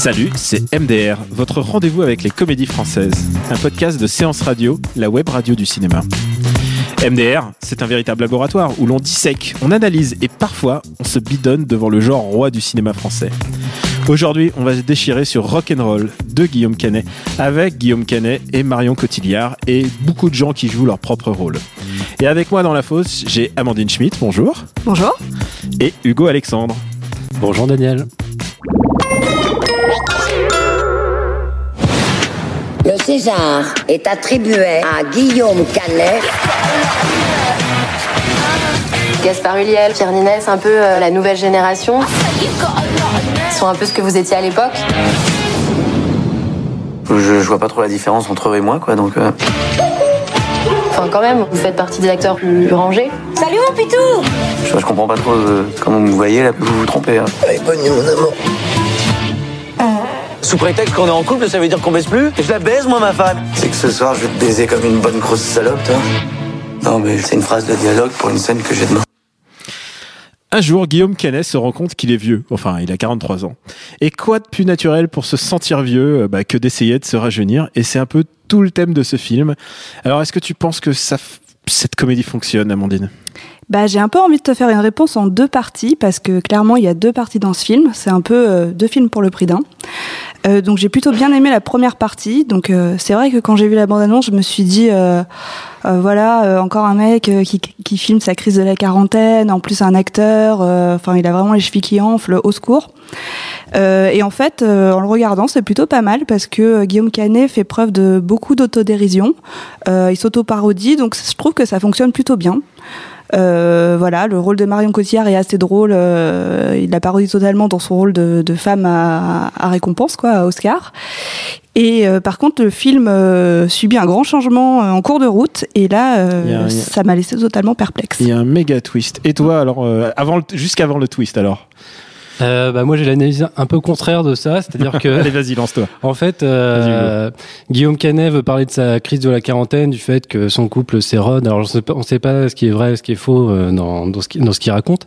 Salut, c'est MDR, votre rendez-vous avec les comédies françaises, un podcast de séance radio, la web radio du cinéma. MDR, c'est un véritable laboratoire où l'on dissèque, on analyse et parfois on se bidonne devant le genre roi du cinéma français. Aujourd'hui, on va se déchirer sur Rock'n'Roll de Guillaume Canet avec Guillaume Canet et Marion Cotillard et beaucoup de gens qui jouent leur propre rôle. Et avec moi dans la fosse, j'ai Amandine Schmitt, bonjour, Bonjour. et Hugo Alexandre. Bonjour Daniel. Le César est attribué à Guillaume Canet. Gaspard Ulliel, Pierre Ninès, un peu euh, la nouvelle génération. Ils sont un peu ce que vous étiez à l'époque. Je, je vois pas trop la différence entre eux et moi, quoi, donc... euh, Enfin, quand même, vous faites partie des acteurs plus rangés. Salut mon pitou je, je comprends pas trop euh, comment vous me voyez, là, vous vous trompez. hein. Allez, bonne nuit mon amour. Sous prétexte qu'on est en couple, ça veut dire qu'on baisse plus Je la baise, moi, ma femme C'est que ce soir, je vais te baiser comme une bonne grosse salope, toi. Non, mais c'est une phrase de dialogue pour une scène que j'ai demain. Un jour, Guillaume Canet se rend compte qu'il est vieux. Enfin, il a 43 ans. Et quoi de plus naturel pour se sentir vieux euh, bah, que d'essayer de se rajeunir? Et c'est un peu tout le thème de ce film. Alors, est-ce que tu penses que ça, cette comédie fonctionne, Amandine? Bah, j'ai un peu envie de te faire une réponse en deux parties parce que clairement il y a deux parties dans ce film. C'est un peu euh, deux films pour le prix d'un. Euh, donc j'ai plutôt bien aimé la première partie. Donc euh, c'est vrai que quand j'ai vu la bande-annonce, je me suis dit euh, euh, voilà euh, encore un mec qui, qui filme sa crise de la quarantaine. En plus un acteur. Enfin il a vraiment les chevilles qui enflent. Au secours. Et en fait, en le regardant, c'est plutôt pas mal parce que Guillaume Canet fait preuve de beaucoup d'autodérision. Il s'auto-parodie, donc je trouve que ça fonctionne plutôt bien. Euh, voilà, le rôle de Marion Cotillard est assez drôle. euh, il la parodie totalement dans son rôle de, de femme à, à récompense, quoi, à Oscar. Et euh, par contre, le film euh, subit un grand changement euh, en cours de route, et là, euh, a- ça m'a laissé totalement perplexe. Il y a un méga twist. Et toi, alors, euh, avant jusqu'avant le twist, alors? Euh, bah moi j'ai l'analyse un peu contraire de ça, c'est-à-dire que Allez, vas-y, lance-toi. en fait euh, Guillaume Canet veut parler de sa crise de la quarantaine, du fait que son couple s'érode. Alors on sait pas, on sait pas ce qui est vrai, ce qui est faux euh, dans, dans ce qui- dans ce qu'il raconte,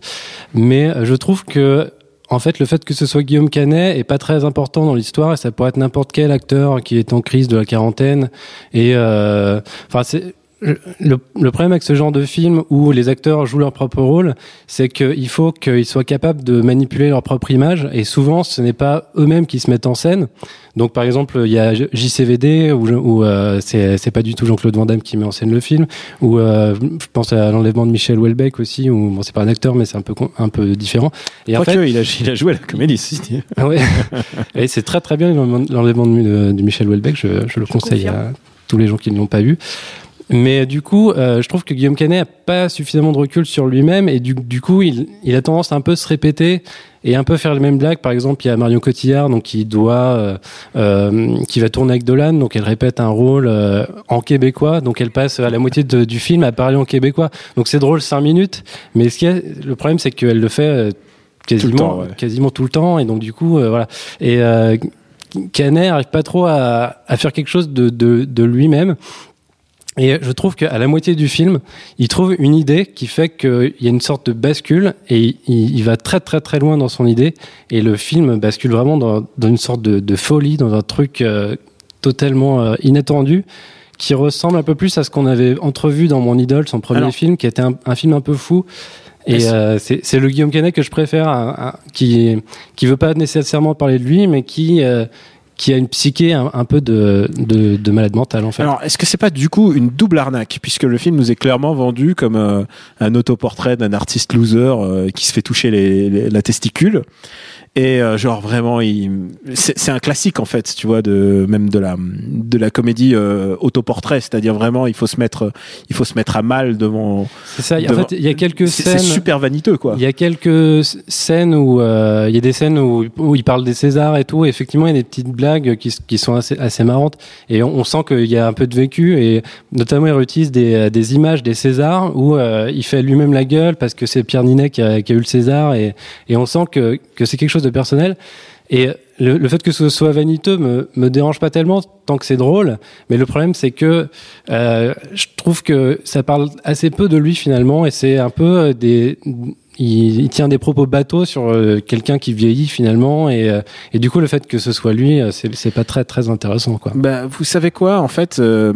mais euh, je trouve que en fait, le fait que ce soit Guillaume Canet est pas très important dans l'histoire et ça pourrait être n'importe quel acteur qui est en crise de la quarantaine. Et euh, enfin, c'est le, le problème avec ce genre de film où les acteurs jouent leur propre rôle, c'est qu'il faut qu'ils soient capables de manipuler leur propre image et souvent ce n'est pas eux-mêmes qui se mettent en scène. Donc par exemple, il y a JCVD où, où euh, c'est c'est pas du tout Jean-Claude Van Damme qui met en scène le film ou euh, je pense à l'enlèvement de Michel Houellebecq aussi où bon c'est pas un acteur mais c'est un peu un peu différent. Et en fait, il, a, il a joué à la comédie, si. ah ouais. et c'est très très bien l'enlèvement de, Michel Houellebecq, je, je le conseille confirme. à tous les gens qui ne l'ont pas vu. Mais du coup, euh, je trouve que Guillaume Canet a pas suffisamment de recul sur lui-même et du, du coup, il, il a tendance à un peu se répéter et un peu faire les mêmes blagues. Par exemple, il y a Marion Cotillard, donc qui doit, euh, euh, qui va tourner avec Dolan, donc elle répète un rôle euh, en québécois, donc elle passe à la moitié de- du film à parler en québécois. Donc c'est drôle cinq minutes, mais ce qui est, le problème c'est qu'elle le fait euh, quasiment, temps, ouais. quasiment tout le temps et donc du coup, euh, voilà. Et euh, Canet arrive pas trop à, à faire quelque chose de, de, de lui-même. Et je trouve qu'à la moitié du film, il trouve une idée qui fait qu'il y a une sorte de bascule et il, il va très très très loin dans son idée et le film bascule vraiment dans, dans une sorte de, de folie, dans un truc euh, totalement euh, inattendu qui ressemble un peu plus à ce qu'on avait entrevu dans Mon Idole, son premier Alors- film, qui était un, un film un peu fou. Et euh, c'est le Guillaume Canet que je préfère, qui qui veut pas nécessairement parler de lui, mais qui euh, qui a une psyché un, peu de, de, de malade mental en fait. Alors, est-ce que c'est pas du coup une double arnaque? Puisque le film nous est clairement vendu comme euh, un autoportrait d'un artiste loser euh, qui se fait toucher les- la testicule. Et euh, genre vraiment c'est un classique en fait tu vois de même de la de la comédie euh, autoportrait c'est-à-dire vraiment il faut se mettre il faut se mettre à mal devant C'est ça. En fait, il y a quelques scènes. c'est super vaniteux quoi Il y a quelques scènes où euh, il y a des scènes où, où il parle des Césars et tout. Et effectivement, il y a des petites blagues qui, qui sont assez, assez marrantes. Et on, on sent qu'il y a un peu de vécu. Et notamment, il réutilise des, euh, des images des Césars où euh, il fait lui-même la gueule parce que c'est Pierre Ninet qui a, qui a eu le César. Et, et on sent que, que c'est quelque chose de personnel. Et le, fait que ce soit vaniteux me, me dérange pas tellement tant que c'est drôle. Mais le problème, c'est que euh, je trouve que ça parle assez peu de lui finalement. Et c'est un peu euh, des il, il tient des propos bateaux sur euh, quelqu'un qui vieillit finalement et, euh, et du coup le fait que ce soit lui euh, c'est c'est pas très très intéressant quoi. Bah, vous savez quoi, en fait, euh,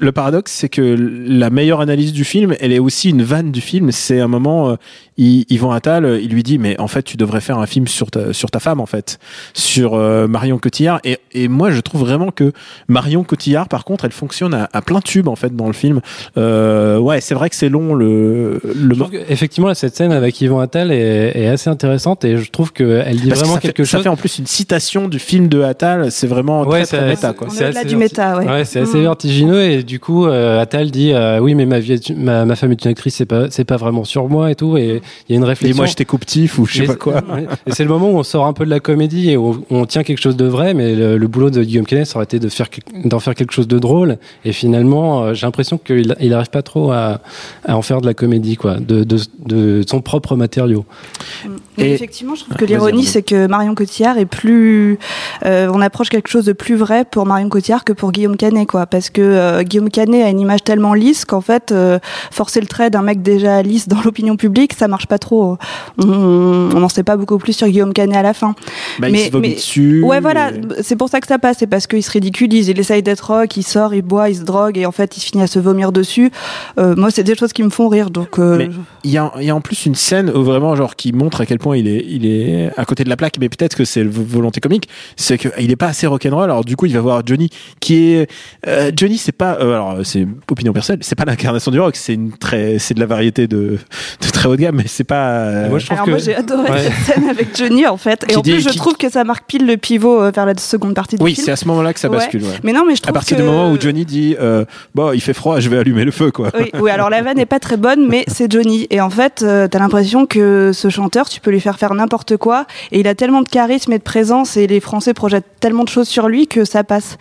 le paradoxe, c'est que la meilleure analyse du film, elle est aussi une vanne du film. C'est un moment, euh, il- Yvan Attal, euh, il lui dit, mais en fait, tu devrais faire un film sur ta, sur ta femme, en fait, sur euh, Marion Cotillard. Et, et moi, je trouve vraiment que Marion Cotillard, par contre, elle fonctionne à, à plein tube, en fait, dans le film. Euh, ouais, c'est vrai que c'est long, le, le que, effectivement cette scène avec Yvan Attal est, est assez intéressante et je trouve qu'elle dit parce que vraiment ça fait, quelque ça chose. fait en plus une citation du film de Attal. C'est vraiment Ouais, très, très c'est- méta, quoi. On C'est est au-delà assez du méta, ouais. Ouais, c'est assez Mm. vertigineux et du coup euh, Attal dit euh, oui mais ma, vie est- ma ma femme est une actrice c'est pas c'est pas vraiment sur moi et tout et il y a une Et réflexion. moi, j'étais coupe-tif ou je sais pas quoi. Et c'est le moment où on sort un peu de la comédie et où on tient quelque chose de vrai, mais le, le boulot de Guillaume Canet ça aurait été de faire d'en faire quelque chose de drôle. Et finalement, euh, j'ai l'impression qu'il il arrive pas trop à, à en faire de la comédie, quoi, de, de, de son propre matériau. Mais Et- effectivement, je trouve Ah, que l'ironie, c'est que Marion Cotillard est plus. euh, on approche quelque chose de plus vrai pour Marion Cotillard que pour Guillaume Canet, quoi. Parce que euh, Guillaume Canet a une image tellement lisse qu'en fait, euh, forcer le trait d'un mec déjà lisse dans l'opinion publique, ça marche pas trop. On on n'en sait pas beaucoup plus sur Guillaume Canet à la fin. Bah, il Mais- se vomit mais- dessus. Ouais, voilà, et- c'est pour ça que ça passe, c'est parce qu'il se ridiculise, il essaye d'être rock, il sort, il boit, il se drogue, et en fait, il se finit à se vomir dessus. Moi, c'est des choses qui me font rire, donc. Il y, il y a en plus une scène où vraiment genre qui montre à quel point il est, il est à côté de la plaque, mais peut-être que c'est le volonté comique, c'est qu'il est pas assez rock'n'roll. Alors du coup, il va voir Johnny, qui est euh, Johnny, c'est pas, euh, alors c'est opinion personnelle, c'est pas l'incarnation du rock, c'est une très, c'est de la variété de, de très haut de gamme, mais c'est pas. euh, Moi, je trouve Alors que moi j'ai adoré Ouais. cette scène avec Johnny en fait et Qui en dit- plus je qui- trouve que ça marque pile le pivot euh, vers la seconde partie du oui, c'est à ce moment-là que ça bascule. ouais. Mais non mais je À trouve partir que... du moment où Johnny dit, euh, bon, il fait froid, je vais allumer le feu, quoi. Oui, oui, alors la vanne n'est pas très bonne, mais c'est Johnny. Et en fait, euh, t'as l'impression que ce chanteur, tu peux lui faire faire n'importe quoi, et il a tellement de charisme et de présence, et les Français projettent tellement de choses sur lui que ça passe.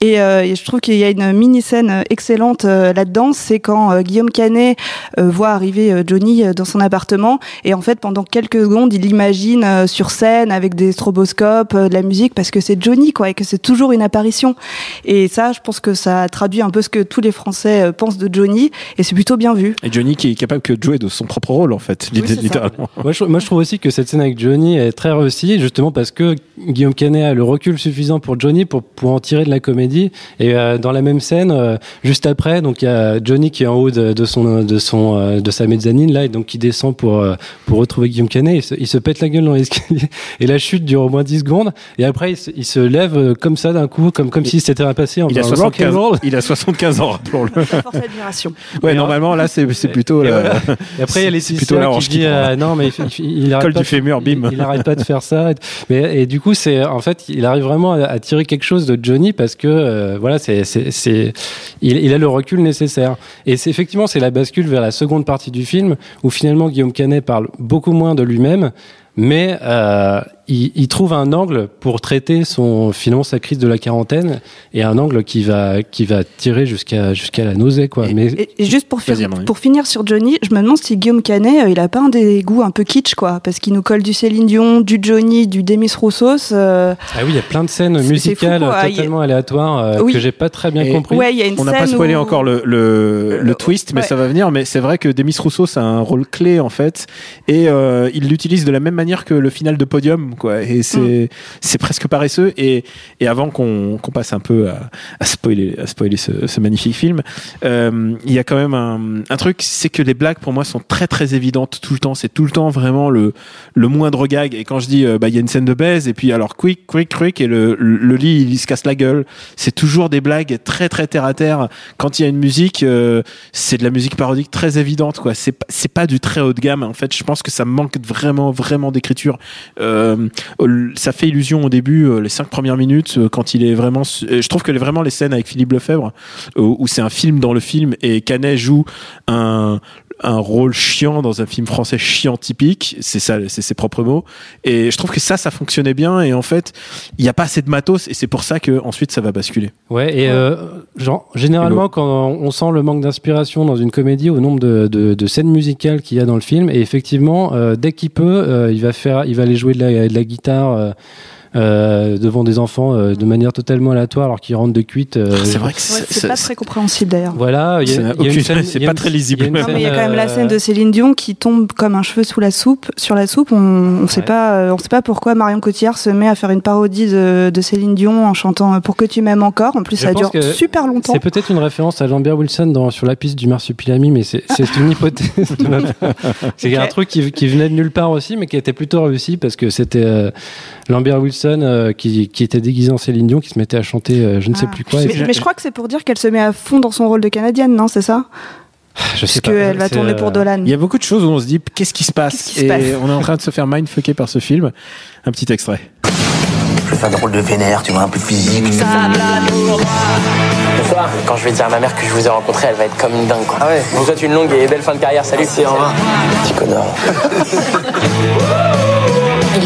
Et, euh, je trouve qu'il y a une mini scène excellente euh, là-dedans, c'est quand euh, Guillaume Canet voit arriver Johnny dans son appartement, et en fait, pendant quelques secondes, il l'imagine sur scène avec des stroboscopes, de la musique, parce que c'est Johnny, quoi, et que c'est toujours une apparition. Et ça, je pense que ça traduit un peu ce que tous les Français pensent de Johnny, et c'est plutôt bien vu. Et Johnny qui est capable que de jouer de son propre rôle, en fait, Oui, littéralement. moi, je, moi, je trouve aussi que cette scène avec Johnny est très réussie, justement parce que Guillaume Canet a le recul suffisant pour Johnny pour, pour en tirer de la comédie. Et euh, dans la même scène, euh, juste après, donc il y a Johnny qui est en haut de, de son de son euh, de sa mezzanine là, et donc qui descend pour euh, pour retrouver Guillaume Canet. Il se, il se pète la gueule dans l'escalier et la chute dure au moins 10 secondes. Et après, il se, il se lève comme ça d'un coup, comme comme si c'était un passé en Il a, faisant rock and 75, roll. il a 75 ans, rappelons-le. Force d'admiration. Ouais, Et normalement, là, c'est c'est plutôt. et la-. Et après, il y a C'est plutôt hanche qui dit euh, non, mais il, il, il arrête pas du fémur, bim. Il, il arrête pas de faire ça. Mais et du coup, c'est en fait, il arrive vraiment à, à tirer quelque chose de Johnny parce que euh, voilà, c'est c'est c'est il, il a le recul nécessaire. Et c'est effectivement c'est la bascule vers la seconde partie du film où finalement Guillaume Canet parle beaucoup moins de lui-même. Mais euh, il, il trouve un angle pour traiter son finalement sa crise de la quarantaine et un angle qui va qui va tirer jusqu'à jusqu'à la nausée quoi. Mais Et, et juste pour, Amandine. pour finir sur Johnny, je me demande si Guillaume Canet, euh, il a pas un des goûts un peu kitsch, quoi, parce qu'il nous colle du Céline Dion, du Johnny, du Demis Roussos. euh, Ah oui, il y a plein de scènes musicales fou, totalement aléatoires euh, Oui. que j'ai pas très bien Et- compris. Ouais, il y a une On n'a pas spoilé où- encore le, le, le Le- twist, mais ouais. ça va venir. Mais c'est vrai que Demis Rousseau, c'est un rôle clé en fait, et euh, il l'utilise de la même manière que le final de Podium, quoi. Et c'est Mm. c'est presque paresseux. Et, et avant qu'on qu'on passe un peu à, à spoiler à spoiler ce, ce magnifique film, euh, il y a quand même un, un truc, c'est que les blagues pour moi sont très très évidentes tout le temps. C'est tout le temps vraiment le le moindre gag. Et quand je dis, euh, bah il y a une scène de baise, et puis alors quick quick quick, et le le, le lit il, se casse la gueule. C'est toujours des blagues très très terre à terre quand il y a une musique, euh, c'est de la musique parodique très évidente, quoi. C'est pas du très haut de gamme. En fait, je pense que ça manque vraiment vraiment d'écriture. Euh, ça fait illusion au début, euh, les cinq premières minutes, euh, quand il est vraiment. Je trouve que vraiment les scènes avec Philippe Lefebvre, où c'est un film dans le film et Canet joue un un rôle chiant dans un film français chiant typique, c'est ça, c'est ses propres mots. Et je trouve que ça, ça fonctionnait bien. Et en fait, il n'y a pas assez de matos, et c'est pour ça que ensuite ça va basculer. Ouais. Et euh, genre, généralement, quand on sent le manque d'inspiration dans une comédie, au nombre de, de, de scènes musicales qu'il y a dans le film, et effectivement, euh, dès qu'il peut, euh, il va faire, il va aller jouer de la, de la guitare. Euh, devant des enfants euh, de manière totalement aléatoire alors qu'ils rentrent de cuite. Euh, ah, c'est vrai que c'est pas très compréhensible d'ailleurs. Voilà, il y a, c'est pas très lisible. Il y a, quand même la scène de Céline Dion qui tombe comme un cheveu sous la soupe, sur la soupe. On, on sait pas, on sait pas pourquoi Marion Cotillard se met à faire une parodie de, de Céline Dion en chantant Pour que tu m'aimes encore. En plus, ça dure super longtemps. C'est peut-être une référence à Jean-Pierre Wilson dans, sur la piste du Marsupilami, mais c'est une hypothèse. c'est un truc qui, qui, venait de nulle part aussi, mais qui était plutôt réussi parce que c'était Lambert Wilson qui qui, était déguisée en Céline Dion, qui se mettait à chanter euh, je ne sais ah. plus quoi. Mais, je crois que c'est pour dire qu'elle se met à fond dans son rôle de canadienne, non C'est ça? Je sais Parce qu'elle va tourner pour euh, Dolan. Il y a beaucoup de choses où on se dit qu'est-ce qui se passe Et on est en train de se faire mindfucker par ce film. Un petit extrait. Je faire un rôle de vénère, tu vois, un peu physique. Bonsoir. Quand je vais dire à ma mère que je vous ai rencontré, elle va être comme une dingue, quoi. Ah ouais. vous souhaite une longue et belle fin de carrière. Salut. Merci, au revoir. Petit connard.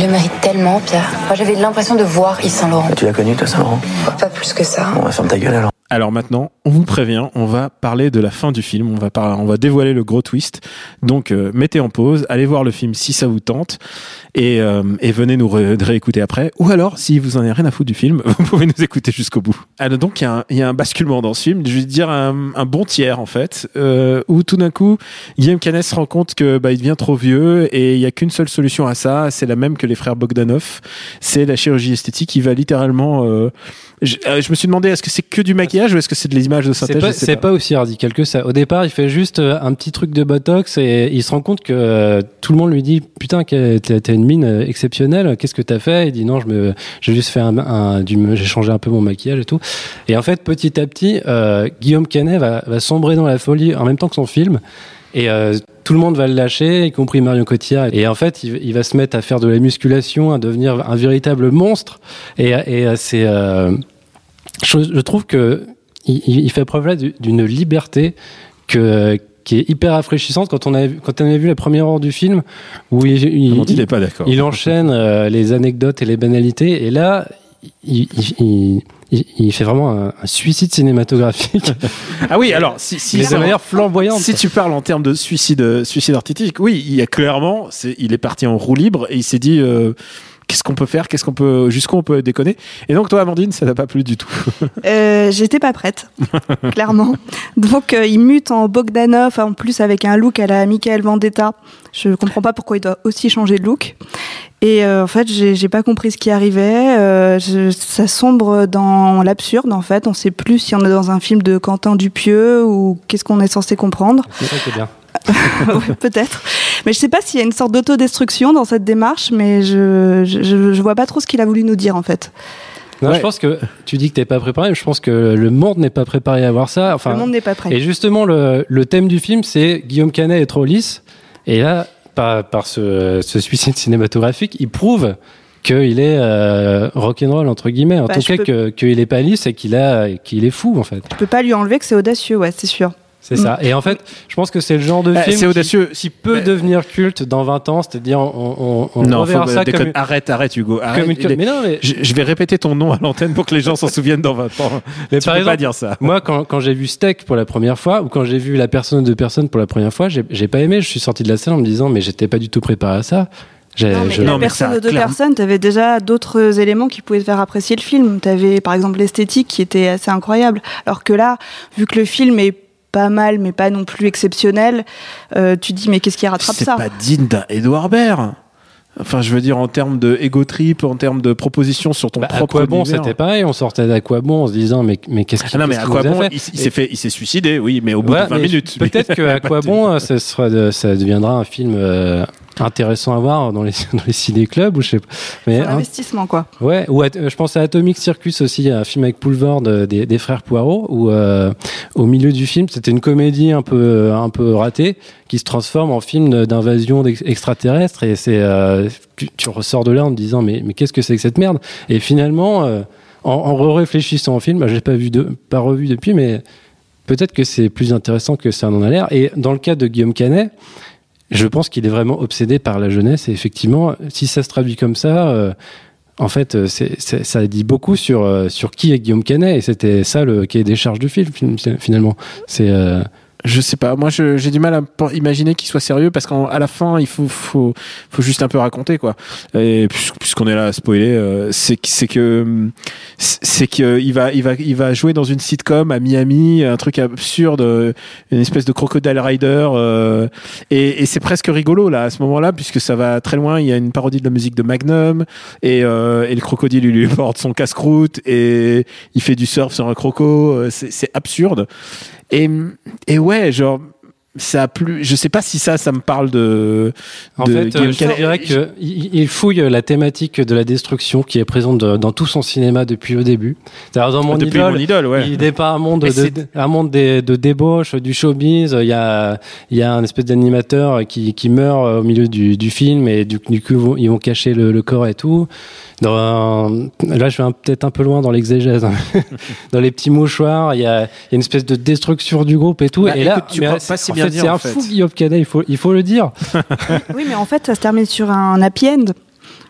Il le mérite tellement, Pierre. Moi, j'avais l'impression de voir Yves Saint-Laurent. Tu l'as connu, toi, Saint-Laurent Pas plus que ça. On va fermer ta gueule alors. Alors maintenant, on vous prévient, on va parler de la fin du film, on va, on va dévoiler le gros twist. Donc euh, mettez en pause, allez voir le film si ça vous tente et, euh, et venez nous réécouter après. Ou alors, si vous en avez rien à foutre du film, vous pouvez nous écouter jusqu'au bout. Alors donc il y, y, a un basculement dans ce film, je vais dire un, un bon tiers en fait, euh, où tout d'un coup, Guillaume Canet se rend compte que bah, il devient trop vieux et il y a qu'une seule solution à ça, c'est la même que les frères Bogdanov, c'est la chirurgie esthétique qui va littéralement euh, euh, je, me suis demandé, est-ce que c'est que du maquillage ou est-ce que c'est de l'image de synthèse C'est pas, aussi radical que ça. Au départ, il fait juste euh, un petit truc de botox et il se rend compte que euh, tout le monde lui dit Putain, t'as une mine exceptionnelle, qu'est-ce que t'as fait? Il dit Non, je me, j'ai juste fait un, un j'ai changé un peu mon maquillage et tout. Et en fait, petit à petit, Guillaume Canet va, va sombrer dans la folie en même temps que son film. Et euh, tout le monde va le lâcher, y compris Marion Cotillard. Et en fait, il, il, va se mettre à faire de la musculation, à devenir un véritable monstre. Et, et euh, c'est, euh, je, je, trouve que il, il fait preuve là d'une liberté que qui est hyper rafraîchissante quand on a quand on a vu la première heure du film où il, il, il, pas il enchaîne euh, les anecdotes et les banalités et là il, il, il, fait vraiment un, suicide cinématographique. ah oui, alors si, si de manière flamboyante. Si tu parles en termes de suicide, suicide artistique, oui, il y a clairement, c'est, il est parti en roue libre et il s'est dit. Euh, qu'est-ce qu'on peut faire, qu'est-ce qu'on peut, jusqu'où on peut déconner. Et donc toi, Amandine, ça n'a pas plu du tout. euh, J'étais pas prête, clairement. Donc euh, il mute en Bogdanov, en plus avec un look à la Michael Vendetta. Je comprends pas pourquoi il doit aussi changer de look. Et euh, en fait, j'ai pas compris ce qui arrivait. Euh, je, ça sombre dans l'absurde. En fait, on sait plus si on est dans un film de Quentin Dupieux ou qu'est-ce qu'on est censé comprendre. C'est ça qui est bien. peut-être. Mais je sais pas s'il y a une sorte d'autodestruction dans cette démarche, mais je, je, je vois pas trop ce qu'il a voulu nous dire en fait. Non, je pense que tu dis que t'es pas préparé, mais je pense que le monde n'est pas préparé à voir ça. Enfin, le monde n'est pas prêt. Et justement, le, le thème du film, c'est Guillaume Canet est trop lisse. Et là, par, par ce, ce suicide cinématographique, il prouve qu'il est euh, rock'n'roll entre guillemets. En bah, tout cas, que qu'il est pas lisse et qu'il a qu'il est fou en fait. Je peux pas lui enlever que c'est audacieux, ouais, c'est sûr. C'est ça. Et en fait, je pense que c'est le genre de bah, film c'est audacieux. Qui, peut devenir culte dans 20 ans, c'est-à-dire on, on, on non, reverra faut, ça comme... Arrête, arrête Hugo. Arrête. Une... Mais non, mais... Je, je, vais répéter ton nom à l'antenne pour que les gens s'en souviennent dans 20 ans. Mais tu par peux exemple, pas dire ça. Moi, quand, quand j'ai vu Steak pour la première fois, ou quand j'ai vu La personne de personne pour la première fois, j'ai pas aimé. Je suis sorti de la salle en me disant, mais j'étais pas du tout préparé à ça. Non, mais je... la non, personne de deux clairement... personnes, tu avais déjà d'autres éléments qui pouvaient te faire apprécier le film. Tu avais par exemple l'esthétique qui était assez incroyable. Alors que là, vu que le film est pas mal, mais pas non plus exceptionnel, euh, tu dis mais qu'est-ce qui rattrape ça C'est pas digne d'un Edouard Baird. Enfin, je veux dire en termes de ego trip, en termes de propositions sur ton bah, propre bon, c'était pareil. On sortait d'Aquabon en se disant mais mais qu'est-ce qu'il ah non mais Aquabon, il, il s'est fait, il s'est suicidé, oui, mais au bout ouais, de 20 minutes. Peut-être que Aquabon, ça, sera, ça deviendra un film. Euh, intéressant à voir dans les dans les ciné-clubs ou je sais pas. Mais un investissement quoi. Ouais, ou je pense à Atomic Circus aussi, un film avec Poulvord des, des frères Poirot où au milieu du film, c'était une comédie un peu un peu ratée qui se transforme en film d'invasion extraterrestre et c'est tu, ressors de là en te disant mais mais qu'est-ce que c'est que cette merde? Et finalement en, en réfléchissant au film, bah, je l'ai pas vu de, pas revu depuis, mais peut-être que c'est plus intéressant que ça en a l'air. Et dans le cas de Guillaume Canet, je pense qu'il est vraiment obsédé par la jeunesse. Et effectivement, si ça se traduit comme ça, euh, en fait, euh, c'est, ça dit beaucoup sur, euh, sur qui est Guillaume Canet. Et c'était ça le est des charges du film, finalement. C'est je sais pas. Moi, j'ai du mal à imaginer qu'il soit sérieux parce qu'à la fin, il faut, faut, faut juste un peu raconter quoi. Et puisqu'on est là à spoiler, euh, c'est c'est que c'est qu'il va, il va, il va jouer dans une sitcom à Miami, un truc absurde, une espèce de crocodile rider, euh, et, et c'est presque rigolo là à ce moment-là puisque ça va très loin. Il y a une parodie de la musique de Magnum et, euh, et le crocodile lui porte son casse-croûte et il fait du surf sur un croco. Euh, c'est absurde. Et, et ouais, genre, ça a plus. Je sais pas si ça, ça me parle de. En fait, euh, je dirais qu'il fouille la thématique de la destruction qui est présente dans tout son cinéma depuis le début. C'est-à-dire dans mon ah, idole, idole ouais. il dépeint un monde de, un monde de, de débauche, du showbiz. Il y a, il y a un espèce d'animateur qui, qui meurt au milieu du, du film et du, du coup ils vont cacher le, le corps et tout. Dans, là, je vais peut-être un peu loin dans l'exégèse. Hein. dans les petits mouchoirs, il y, a, une espèce de destruction du groupe et tout. Bah, et là, tu pas si bien c'est un fou Guillaume Canet, il faut, il faut le dire. oui, mais en fait, ça se termine sur un happy end.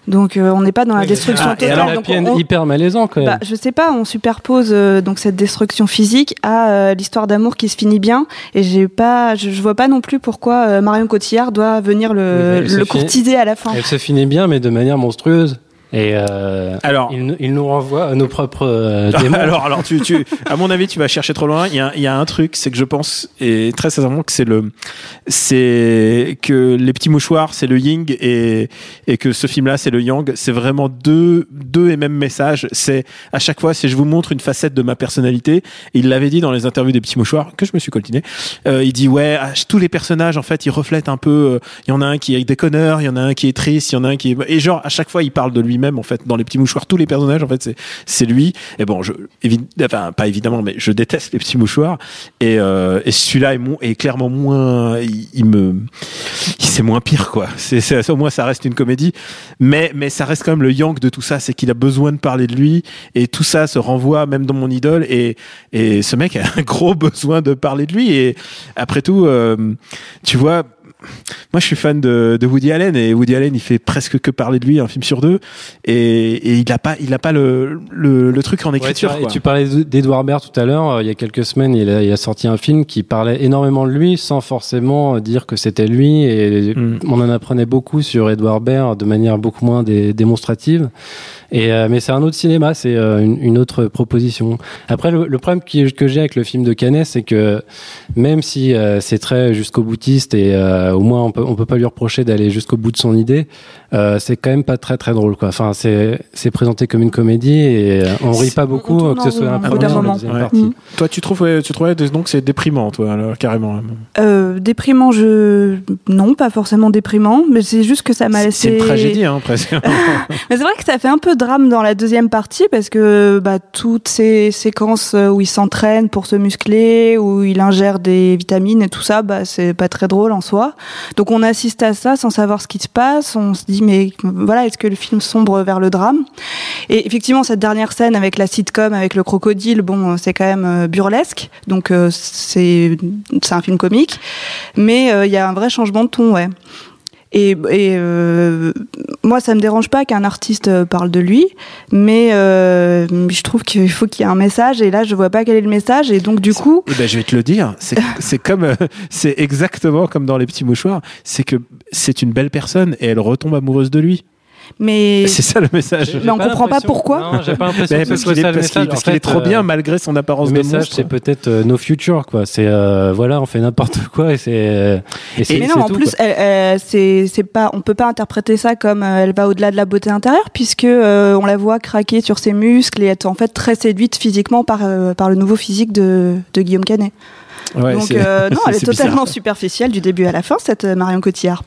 Donc euh, on n'est pas dans la destruction ah, totale. Et alors, donc, on, hyper malaisant quand même. Bah, je sais pas, on superpose euh, donc cette destruction physique à euh, l'histoire d'amour qui se finit bien. Et j'ai pas, je, vois pas non plus pourquoi Marion Cotillard doit venir le, le courtiser à la fin. Elle se finit bien, mais de manière monstrueuse. Et euh, alors, il, il, nous renvoie à nos propres euh, démons. alors, alors, tu, tu, à mon avis, tu vas chercher trop loin. Il y a, il y a un truc, c'est que je pense, et très sincèrement, que c'est le, c'est que les petits mouchoirs, c'est le Ying et, et que ce film-là, c'est le Yang. C'est vraiment deux, deux et mêmes messages. C'est à chaque fois, si je vous montre une facette de ma personnalité, il l'avait dit dans les interviews des petits mouchoirs que je me suis coltiné. Euh, il dit ouais, tous les personnages, en fait, ils reflètent un peu. Euh, il y en a un qui est déconneur, il y en a un qui est triste, il y en a un qui est et genre à chaque fois, il parle de lui même en fait dans les petits mouchoirs. Tous les personnages en fait c'est c'est lui. Et bon je enfin pas évidemment mais je déteste les petits mouchoirs. Et, euh, et celui-là est, clairement moins il, me c'est moins pire quoi. C'est au moins ça reste une comédie. Mais mais ça reste quand même le yank de tout ça c'est qu'il a besoin de parler de lui. Et tout ça se renvoie même dans mon idole. Et et ce mec a un gros besoin de parler de lui. Et après tout euh, tu vois moi je suis fan de, de, Woody Allen et Woody Allen il fait presque que parler de lui un film sur deux et, et il a pas il a pas le, le, le truc en écriture tu, tu, parlais d'Edouard Baird tout à l'heure euh, il y a quelques semaines il a, il a, sorti un film qui parlait énormément de lui sans forcément dire que c'était lui et mm. on en apprenait beaucoup sur Edouard Baird de manière beaucoup moins démonstrative et, euh, mais c'est un autre cinéma, c'est euh, une, autre proposition. Après, le, le problème que j'ai avec le film de Canet, c'est que même si c'est très jusqu'au boutiste et au moins on peut on peut pas lui reprocher d'aller jusqu'au bout de son idée. Euh, c'est quand même pas très très drôle quoi. Enfin c'est c'est présenté comme une comédie et euh, on rit pas beaucoup que ce soit un premier partie. Mm. Toi tu trouves tu trouvais donc c'est déprimant toi alors, carrément. Euh, déprimant je non pas forcément déprimant mais c'est juste que ça m'a laissé. C'est une tragédie hein presque. mais c'est vrai que ça fait un peu drame dans la deuxième partie parce que bah toutes ces séquences où il s'entraîne pour se muscler où il ingère des vitamines et tout ça bah c'est pas très drôle en soi. Donc on assiste à ça sans savoir ce qui se passe. On se dit mais voilà, est-ce que le film sombre vers le drame? Et effectivement, cette dernière scène avec la sitcom, avec le crocodile, bon, c'est quand même euh, burlesque. Donc euh, c'est c'est un film comique, mais euh, il y a un vrai changement de ton, ouais. Et, et euh, moi, ça me dérange pas qu'un artiste euh, parle de lui, mais euh, je trouve qu'il faut qu'il y ait un message. Et là, je vois pas quel est le message. Et donc, du coup, eh ben, je vais te le dire. C'est comme, euh, c'est exactement comme dans les petits mouchoirs. C'est que c'est une belle personne et elle retombe amoureuse de lui. Mais c'est ça le message. Mais on comprend pas pourquoi. Non, j'ai pas l'impression que parce qu'il est, parce qu'il est trop bien malgré son apparence le de message, c'est peut-être euh, no future quoi. C'est euh, voilà, on fait n'importe quoi et c'est. Euh, mais non, en plus, c'est c'est pas, on peut pas interpréter ça comme elle va au-delà de la beauté intérieure puisque on la voit craquer sur ses muscles et être en fait très séduite physiquement par par le nouveau physique de de Guillaume Canet. Ouais, Donc non, elle est, totalement superficielle du début à la fin, cette Marion Cotillard.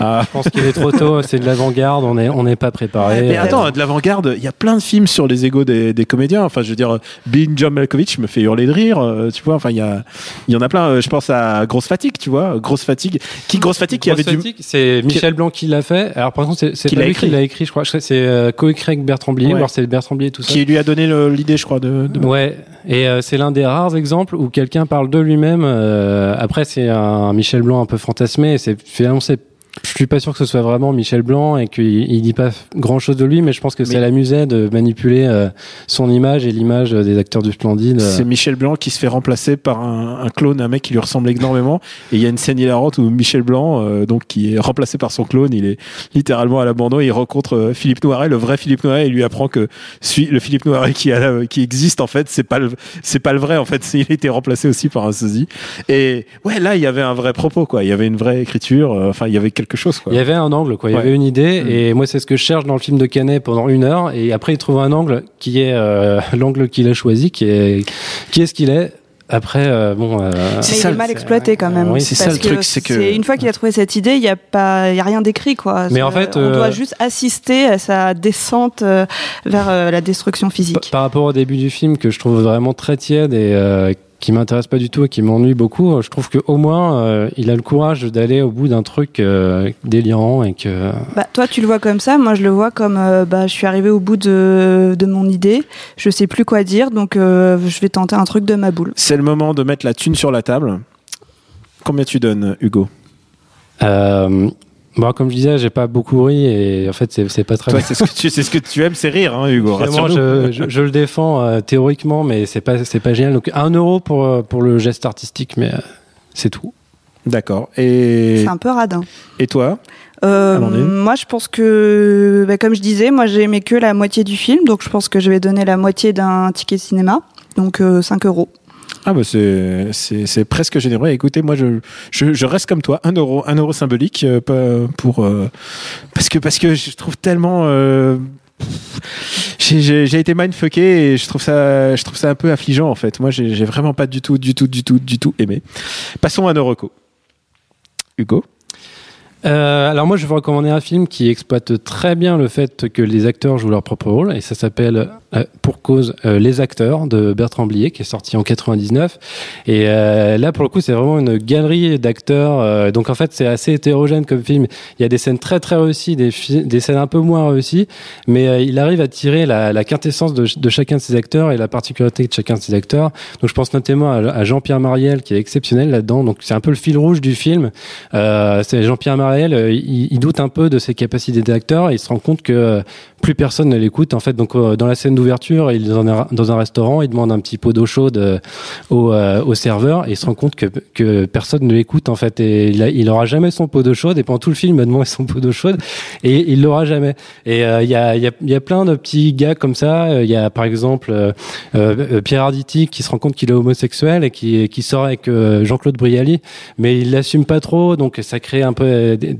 Ah. Je pense qu'il est trop tôt, c'est de l'avant-garde, on n'est on pas préparé. Mais attends, de l'avant-garde, il y a plein de films sur les égaux des, des comédiens. Enfin, je veux dire, Being John Malkovich me fait hurler de rire, tu vois. Enfin, il y, a, il y en a plein. Je pense à Grosse Fatigue, tu vois. Grosse Fatigue. Qui Grosse Fatigue qui avait fatigue, C'est Michel Blanc qui l'a fait. Alors, par contre, c'est pas lui qui l'a écrit, je crois. C'est euh, coécrit avec Bertrand Blier, alors c'est Bertrand Blier tout ça. Qui lui a donné l'idée, je crois, de. Ouais. Et euh, c'est l'un des rares exemples où quelqu'un parle de lui-même. Euh, après, c'est un Michel Blanc un peu fantasmé. C'est finalement c'est je suis pas sûr que ce soit vraiment Michel Blanc et qu'il il dit pas grand chose de lui, mais je pense que ça l'amusait de manipuler euh, son image et l'image des acteurs du Splendide. C'est Michel Blanc qui se fait remplacer par un, un, clone, un mec qui lui ressemble énormément. Et il y a une scène hilarante où Michel Blanc, euh, donc qui est remplacé par son clone, il est littéralement à l'abandon. Il rencontre euh, Philippe Noiret, le vrai Philippe Noiret, et lui apprend que le Philippe Noiret qui, a, qui existe en fait, c'est pas le, c'est pas le vrai en fait. Il a été remplacé aussi par un sosie. Et ouais, là il y avait un vrai propos quoi. Il y avait une vraie écriture. Enfin, il y avait quelque chose. Il y avait un angle, quoi. Il y avait une idée, mm. et moi c'est ce que je cherche dans le film de Canet pendant une heure, et après il trouve un angle qui est euh, l'angle qu'il a choisi, qui est qui est ce qu'il est. Après, euh, bon, euh, mais il est mal exploité quand même. c'est ça le truc, c'est que une fois qu'il a trouvé cette idée, il y a pas, il y a rien d'écrit quoi. Mais en fait, on doit juste assister à sa descente vers la destruction physique. Par rapport au début du film que je trouve vraiment très tiède et qui m'intéresse pas du tout et qui m'ennuie beaucoup, je trouve qu'au moins euh, il a le courage d'aller au bout d'un truc euh, délirant et que. Bah, toi tu le vois comme ça, moi je le vois comme euh, bah, je suis arrivé au bout de, de, mon idée, je sais plus quoi dire donc je vais tenter un truc de ma boule. C'est le moment de mettre la thune sur la table. Combien tu donnes, Hugo? Bon, comme je disais, j'ai pas beaucoup ri et en fait, c'est pas très. Toi, c'est ce que tu, c'est ce que tu aimes, c'est rire, hein, Hugo. Je, je, je, le défends euh, théoriquement, mais c'est pas, c'est pas génial. Donc, un euro pour euh, pour le geste artistique, mais euh, c'est tout. D'accord. Et c'est un peu radin. Et toi? Moi, je pense que, bah, comme je disais, moi, j'ai aimé que la moitié du film, donc je pense que je vais donner la moitié d'un ticket cinéma, donc 5 euros. Ah bah c'est, c'est, presque généreux. Écoutez, moi je, je, reste comme toi, un euro, un euro symbolique euh, pour euh, parce que parce que je trouve tellement euh, j'ai, j'ai, été mindfucké et je trouve ça je trouve ça un peu affligeant en fait. Moi j'ai, j'ai vraiment pas du tout du tout du tout du tout aimé. Passons à nos recos. Hugo? Euh, alors moi, je vais vous recommander un film qui exploite très bien le fait que les acteurs jouent leur propre rôle, et ça s'appelle euh, Pour cause euh, Les acteurs de Bertrand Blier, qui est sorti en 99. Et là, pour le coup, c'est vraiment une galerie d'acteurs. donc en fait, c'est assez hétérogène comme film. Il y a des scènes très très réussies, des, scènes un peu moins réussies, mais il arrive à tirer la, quintessence de, chacun de ces acteurs et la particularité de chacun de ces acteurs. Donc je pense notamment à, à Jean-Pierre Mariel, qui est exceptionnel là-dedans. Donc c'est un peu le fil rouge du film. c'est Jean-Pierre Mariel euh, il, doute un peu de ses capacités d'acteur et il se rend compte que euh, plus personne ne l'écoute. En fait, donc euh, dans la scène d'ouverture, il est dans un, restaurant, il demande un petit pot d'eau chaude au, au, serveur et il se rend compte que, que personne ne l'écoute en fait. Et il, il aura jamais son pot d'eau chaude et pendant tout le film, il va demander son pot d'eau chaude et il l'aura jamais. Et il y, a, y, a, y, a, plein de petits gars comme ça. Il y a par exemple Pierre Arditi qui se rend compte qu'il est homosexuel et qui, qui sort avec Jean-Claude Brialy, mais il l'assume pas trop, donc ça crée un peu des,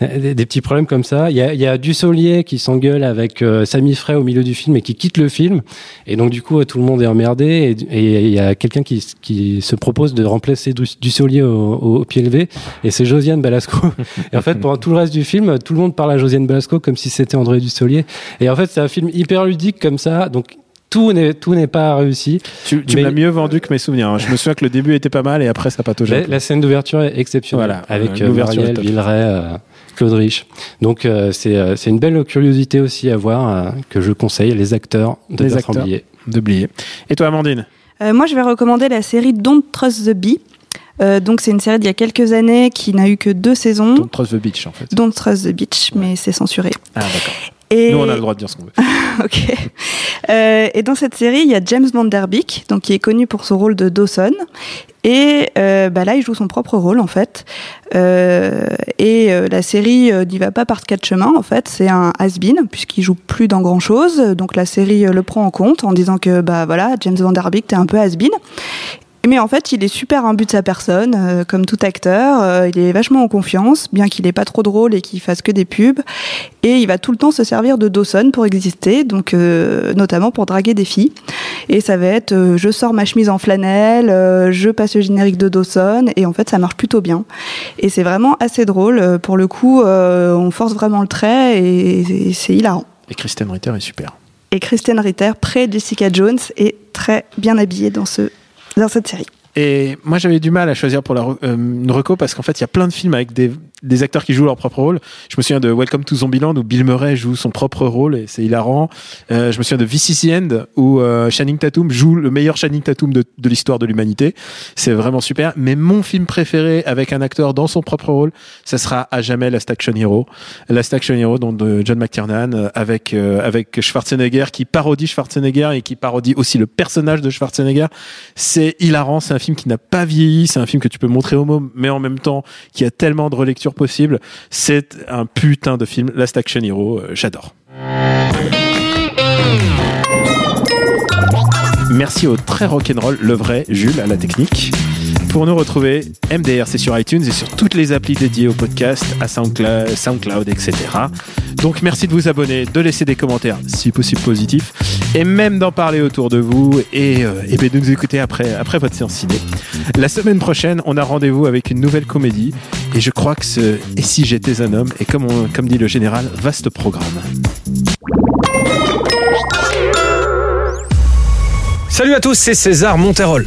des, petits problèmes comme ça. Il y a, y a Dussolier qui s'engueule avec euh, Samy Frey au milieu du film et qui quitte le film. Et donc, du coup, tout le monde est emmerdé. Et, il y a quelqu'un qui, qui se propose de remplacer Dussolier au, au, pied levé. Et c'est Josiane Balasco. et en fait, pendant tout le reste du film, tout le monde parle à Josiane Balasco comme si c'était André Dussolier. Et en fait, c'est un film hyper ludique comme ça. Donc, tout n'est tout n'est pas réussi. Tu, tu m'as mieux vendu que mes souvenirs. Hein. Je me souviens que le début était pas mal et après ça pataugeait. La, la scène d'ouverture est exceptionnelle voilà, avec euh, Marielle Villeray, euh, Claude Rich. Donc euh, c'est euh, c'est une belle curiosité aussi à voir euh, que je conseille les acteurs de les acteurs de Blier. Et toi Amandine? Moi je vais recommander la série Don't Trust the Bee. Euh, donc c'est une série d'il y a quelques années qui n'a eu que deux saisons. Don't Trust the Beach en fait. Don't Trust the Beach, mais c'est censuré. Ah d'accord. Et... Nous, on a le droit de dire ce qu'on veut. ok. Euh, et dans cette série, il y a James Van Der Beek, donc qui est connu pour son rôle de Dawson. Et euh, bah là, il joue son propre rôle en fait. Euh, et la série n'y va pas par quatre chemins en fait. C'est un has-been puisqu'il joue plus dans grand chose. Donc la série le prend en compte en disant que bah voilà, James Van Der Beek, t'es un peu has-been. Mais en fait, il est super imbu de sa personne, euh, comme tout acteur. Euh, il est vachement en confiance, bien qu'il ait pas trop de rôle et qu'il fasse que des pubs. Et il va tout le temps se servir de Dawson pour exister, donc euh, notamment pour draguer des filles. Et ça va être je sors ma chemise en flanelle, je passe le générique de Dawson, et en fait, ça marche plutôt bien. Et c'est vraiment assez drôle. Pour le coup, on force vraiment le trait et, et c'est hilarant. Et Kristen Ritter est super. Et Kristen Ritter, près Jessica Jones, est très bien habillée dans ce dans cette série. Et moi, j'avais du mal à choisir pour la, euh, une reco parce qu'en fait, il y a plein de films avec des, des acteurs qui jouent leur propre rôle. Je me souviens de Welcome to Zombieland où Bill Murray joue son propre rôle et c'est hilarant. Euh, je me souviens de VCC End où euh, Tatum joue le meilleur Channing Tatum de, de l'histoire de l'humanité. C'est vraiment super. Mais mon film préféré avec un acteur dans son propre rôle, ça sera à jamais Last Action Hero. Last Action Hero, donc de John McTiernan euh, avec euh, avec Schwarzenegger qui parodie Schwarzenegger et qui parodie aussi le personnage de Schwarzenegger. C'est hilarant. C'est un film qui n'a pas vieilli. C'est un film que tu peux montrer au môme, mais en même temps qui a tellement de possible. C'est un putain de film, Last Action Hero, euh, j'adore. Merci au très rock'n'roll, le vrai Jules à la technique. Pour nous retrouver, MDR, c'est sur iTunes et sur toutes les applis dédiées au podcast, à SoundCloud, etc. Donc merci de vous abonner, de laisser des commentaires, si possible positifs, et même d'en parler autour de vous et, euh, et de nous écouter après, après votre séance ciné. La semaine prochaine, on a rendez-vous avec une nouvelle comédie, et je crois que ce Et si j'étais un homme, et comme, comme dit le général, vaste programme. Salut à tous, c'est César Monterol.